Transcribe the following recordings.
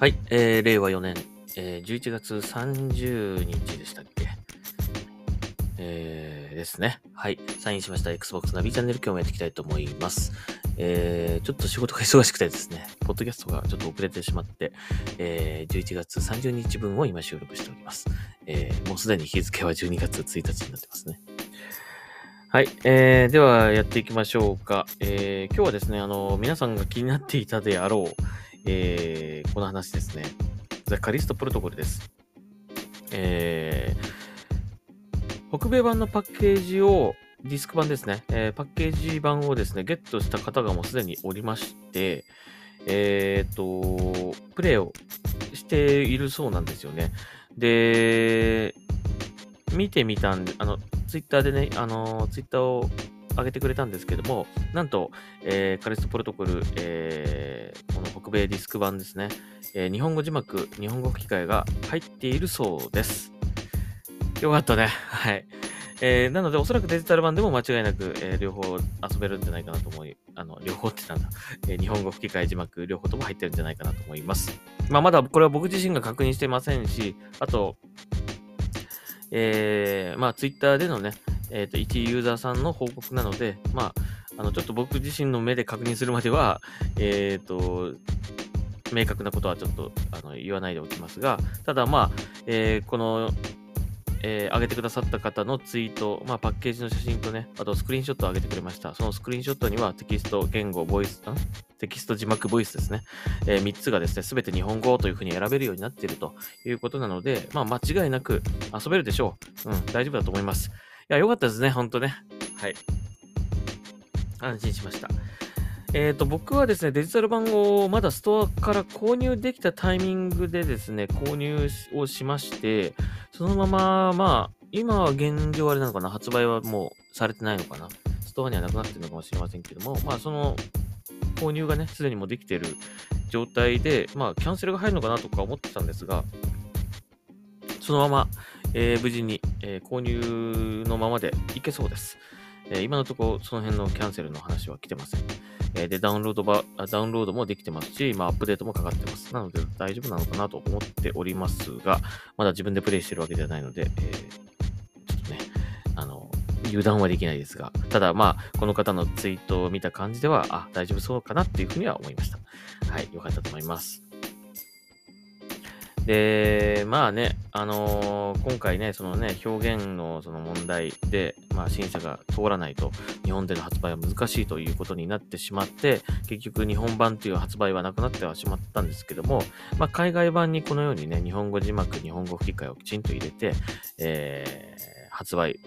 はい、えー、令和4年、えー、11月30日でしたっけ？えー、ですね。はい。サインしました Xbox ナビチャンネル今日もやっていきたいと思います。えー、ちょっと仕事が忙しくてですね、ポッドキャストがちょっと遅れてしまって、えー、11月30日分を今収録しております。えー、もうすでに日付は12月1日になってますね。はい。えー、ではやっていきましょうか。えー、今日はですね、あの、皆さんが気になっていたであろう、えー、この話ですね。ザ・カリストプロトコルです。えー、北米版のパッケージを、ディスク版ですね、えーパッケージ版をですね、ゲットした方がもうすでにおりまして、えー、と、プレイをしているそうなんですよね。で、見てみたんで、あの、ツイッターでね、あの、ツイッターを上げてくれたんですけども、なんと、えーカリストプロトコル、えーこの北米ディスク版ですね、えー日本語字幕、日本語吹き替えが入っているそうです。よかったね。はい。えーなので、おそらくデジタル版でも間違いなく、えー両方遊べるんじゃないかなと思い、あの、両方ってなんだ、えー日本語吹き替え字幕、両方とも入ってるんじゃないかなと思います。まあ、まだこれは僕自身が確認していませんし、あと、えーまあ、ツイッターでのね、えっ、と、一ユーザーさんの報告なので、まあ、あの、ちょっと僕自身の目で確認するまでは、えっ、と、明確なことはちょっとあの言わないでおきますが、ただまあ、えーこの、えー上げてくださった方のツイート、まあ、パッケージの写真とね、あとスクリーンショットを上げてくれました。そのスクリーンショットにはテキスト、言語、ボイス、テキスト字幕ボイスですね。え3つがですね、すべて日本語というふうに選べるようになっているということなので、まあ、間違いなく遊べるでしょう。うん、大丈夫だと思います。いや、よかったですね、ほんとね。はい。安心しました。えっ、と、僕はですね、デジタル版をまだストアから購入できたタイミングでですね、購入をしまして、そのまま、まあ、今は現状あれなのかな、発売はもうされてないのかな、ストアにはなくなってるのかもしれませんけども、まあ、その、購入がね、すでにもうできている状態で、まあ、キャンセルが入るのかなとか思ってたんですが、そのまま、えー無事に、えー購入のままでいけそうです。え今のところ、その辺のキャンセルの話は来てません。えで、ダウンロードば、ダウンロードもできてますし、まあ、アップデートもかかってます。なので、大丈夫なのかなと思っておりますが、まだ自分でプレイしてるわけではないので、えちょっとね、あの、油断はできないですが、ただ、まあ、この方のツイートを見た感じでは、あ、大丈夫そうかなっていうふうには思いました。はい、よかったと思います。で、まあね、あのー今回ね、そのね、表現のその問題で、まあ、審査が通らないと、日本での発売は難しいということになってしまって、結局日本版という発売はなくなってはしまったんですけども、まあ、海外版にこのようにね、日本語字幕、日本語吹き替えをきちんと入れて、えー発売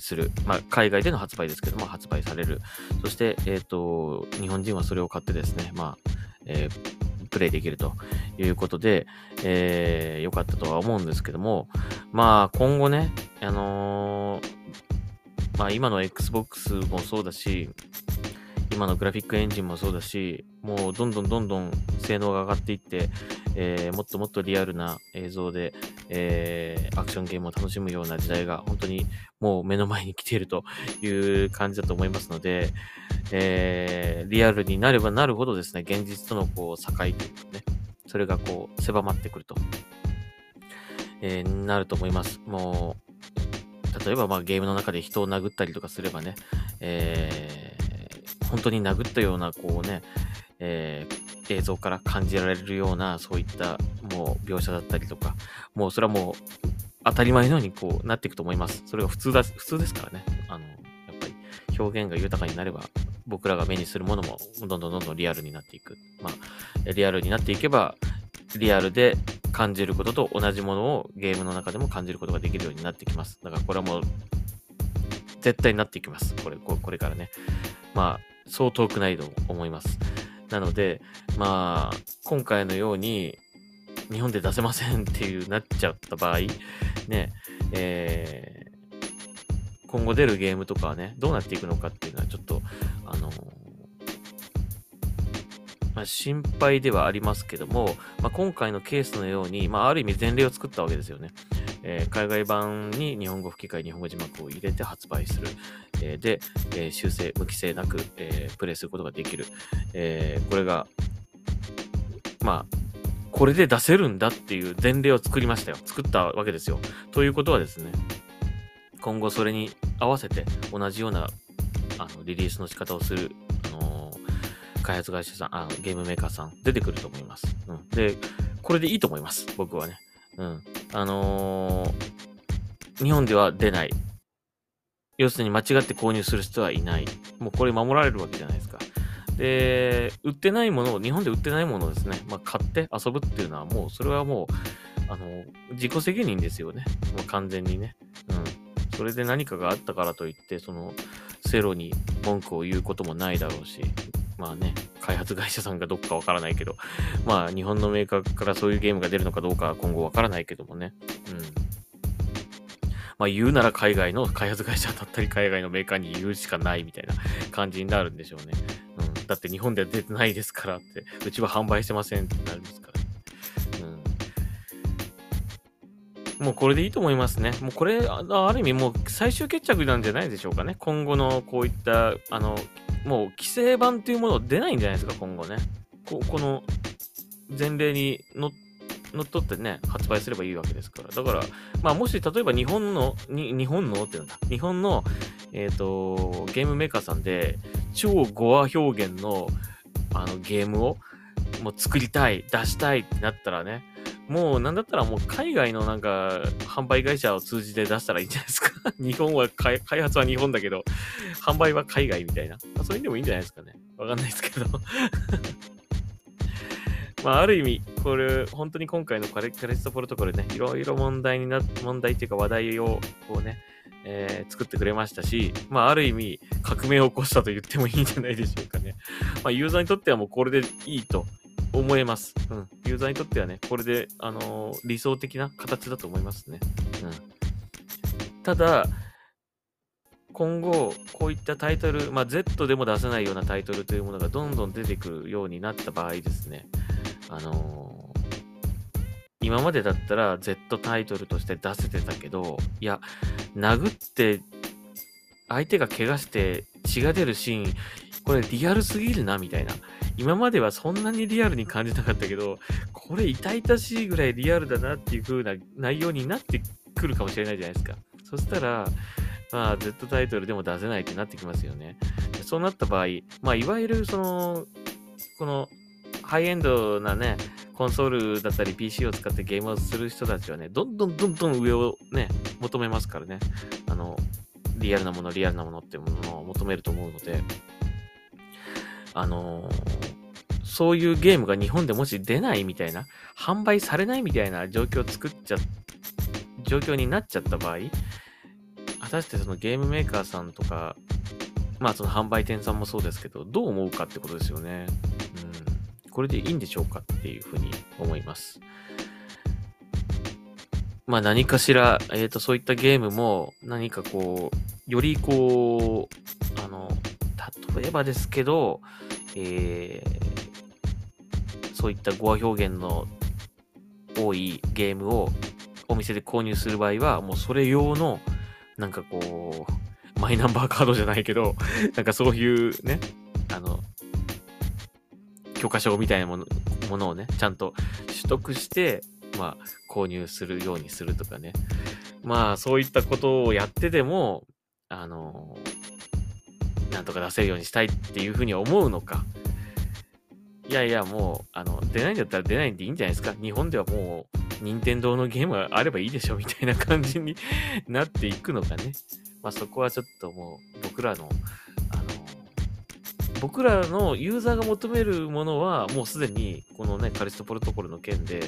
する。まあ、海外での発売ですけども、発売される。そして、えっ、と、日本人はそれを買ってですね、まあ、えープレイできるということで、えー良かったとは思うんですけども、まあ、今後ね、あのーまあ、今の Xbox もそうだし、今のグラフィックエンジンもそうだし、もうどんどんどんどん性能が上がっていって、えーもっともっとリアルな映像で、えーアクションゲームを楽しむような時代が本当にもう目の前に来ているという感じだと思いますので、えーリアルになればなるほどですね、現実とのこう境というかね、それがこう狭まってくると、えーなると思います。もう、例えばまあゲームの中で人を殴ったりとかすればね、えー本当に殴ったようなこうね、えー映像から感じられるようなそういったもう描写だったりとか、もうそれはもう当たり前のようにこうなっていくと思います。それが普通だ、普通ですからね。あの、やっぱり表現が豊かになれば、僕らが目にするものもどんどんどんどんリアルになっていく。まあ、リアルになっていけば、リアルで感じることと同じものをゲームの中でも感じることができるようになってきます。だからこれはもう、絶対になっていきます。これ、ここれからね。まあ、そう遠くないと思います。なので、まあ、今回のように、日本で出せませんっていうなっちゃった場合、ね、えー今後出るゲームとかはね、どうなっていくのかっていうのはちょっと、あのまあ、心配ではありますけども、まあ、今回のケースのように、まあ、ある意味前例を作ったわけですよね。えー海外版に日本語吹き替え、日本語字幕を入れて発売する。えーで、えー修正、無規制なく、えープレイすることができる。えこれが、まあ、これで出せるんだっていう前例を作りましたよ。作ったわけですよ。ということはですね、今後それに合わせて同じようなあのリリースの仕方をする、あのー、開発会社さんあ、ゲームメーカーさん出てくると思います。うん。で、これでいいと思います。僕はね。うん。あのー、日本では出ない。要するに間違って購入する人はいない。もうこれ守られるわけじゃないですか。で、売ってないものを、日本で売ってないものをですね、まあ、買って遊ぶっていうのはもう、それはもう、あの、自己責任ですよね。もう完全にね。うん。それで何かがあったからといって、その、セロに文句を言うこともないだろうし、まあね、開発会社さんがどっかわからないけど、まあ日本のメーカーからそういうゲームが出るのかどうかは今後わからないけどもね。うん。まあ言うなら海外の開発会社だったり海外のメーカーに言うしかないみたいな感じになるんでしょうね。うん。だって日本では出てないですからって、うちは販売してませんってなりますから。うんもうこれでいいと思いますね。もうこれ、ある意味もう最終決着なんじゃないでしょうかね。今後のこういった、あの、もう規制版というもの出ないんじゃないですか、今後ね。ここの前例にの乗っ取ってね、発売すればいいわけですから。だから、まあもし例えば日本の、に日本のってなんだ、日本の、えっ、ー、と、ゲームメーカーさんで、超ゴア表現の、あの、ゲームを、もう作りたい、出したいってなったらね、もうなんだったらもう海外のなんか販売会社を通じて出したらいいんじゃないですか 日本は開発は日本だけど、販売は海外みたいな。そういうでもいいんじゃないですかね。わかんないですけど まあ、ある意味、これ、本当に今回のカレットプロトコルね、いろいろ問題にな、問題っていうか話題を、こうね、えー、作ってくれましたし、まあ、ある意味、革命を起こしたと言ってもいいんじゃないでしょうかね。まあ、ユーザーにとってはもうこれでいいと思えます。うん。ユーザーにとってはね、これで、あのー、理想的な形だと思いますね。うん。ただ、今後、こういったタイトル、まあ、Z でも出せないようなタイトルというものがどんどん出てくるようになった場合ですね、あのー、今までだったら Z タイトルとして出せてたけど、いや、殴って、相手が怪我して血が出るシーン、これリアルすぎるな、みたいな。今まではそんなにリアルに感じなかったけど、これ痛々しいぐらいリアルだなっていう風な内容になってくるかもしれないじゃないですか。そしたら、まあ、Z タイトルでも出せないってなってきますよね。そうなった場合、まあ、いわゆるその、この、ハイエンドなね、コンソールだったり PC を使ってゲームをする人たちはね、どんどんどんどん上をね、求めますからね。あの、リアルなもの、リアルなものっていうものを求めると思うので、あのー、そういうゲームが日本でもし出ないみたいな、販売されないみたいな状況を作っちゃ、状況になっちゃった場合、果たしてそのゲームメーカーさんとか、まあその販売店さんもそうですけど、どう思うかってことですよね。うん。これでいいんでしょうかっていうふうに思います。まあ何かしら、えっ、ー、と、そういったゲームも何かこう、よりこう、あの、例えばですけど、えー、そういった語話表現の多いゲームをお店で購入する場合は、もうそれ用の、なんかこう、マイナンバーカードじゃないけど、なんかそういうね、あの、許可証みたいなものものをね、ちゃんと取得して、まあ、購入するようにするとかね。まあ、そういったことをやってでも、あの、なんとか出せるようにしたいっていうふうに思うのか。いやいや、もう、あの、出ないんだったら出ないんでいいんじゃないですか。日本ではもう、任天堂のゲームがあればいいでしょ、みたいな感じになっていくのかね。まあそこはちょっともう、僕らの、あの、僕らのユーザーが求めるものは、もうすでに、このね、カリストプロトコルの件で、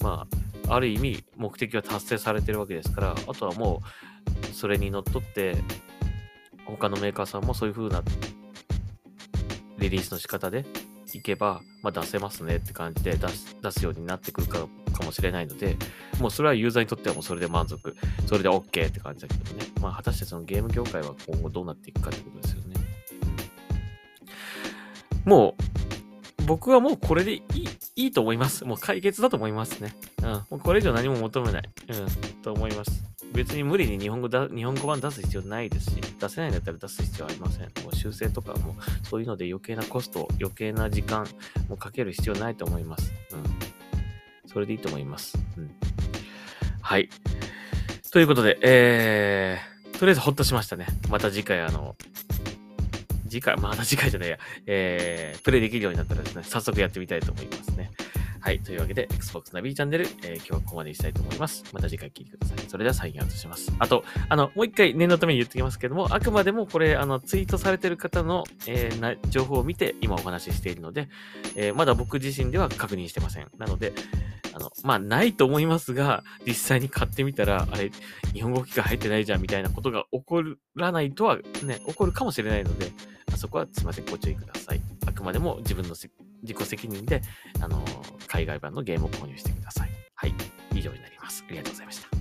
まあ、ある意味、目的は達成されてるわけですから、あとはもう、それにのっとって、他のメーカーさんもそういう風なリリースの仕方でいけば、まあ、出せますねって感じで出す出すようになってくるかかもしれないので、もうそれはユーザーにとってはもうそれで満足、それで OK って感じだけどね。まあ、果たしてそのゲーム業界は今後どうなっていくかってことですよね。もう、僕はもうこれでいい、いいと思います。もう解決だと思いますね。うん。もうこれ以上何も求めない。うん。と思います。別に無理に日本語だ日本語版出す必要ないですし、出せないんだったら出す必要ありません。もう修正とかも、そういうので余計なコスト、余計な時間もかける必要ないと思います。うん。それでいいと思います。うん。はい。ということで、えー、とりあえずほっとしましたね。また次回、あの、次回、また次回じゃないや、えー、プレイできるようになったらですね、早速やってみたいと思いますね。はい。というわけで、Xbox ナビチャンネル、えー今日はここまでにしたいと思います。また次回聞いてください。それではサインアウトします。あと、あの、もう一回念のために言ってきますけども、あくまでもこれ、あの、ツイートされてる方の、えーな情報を見て今お話ししているので、えーまだ僕自身では確認してません。なので、あの、まあ、ないと思いますが、実際に買ってみたら、あれ、日本語機が入ってないじゃんみたいなことが起こらないとは、ね、起こるかもしれないので、あそこはすいません、ご注意ください。あくまでも自分の自己責任で、あの、海外版のゲームを購入してください。はい。以上になります。ありがとうございました。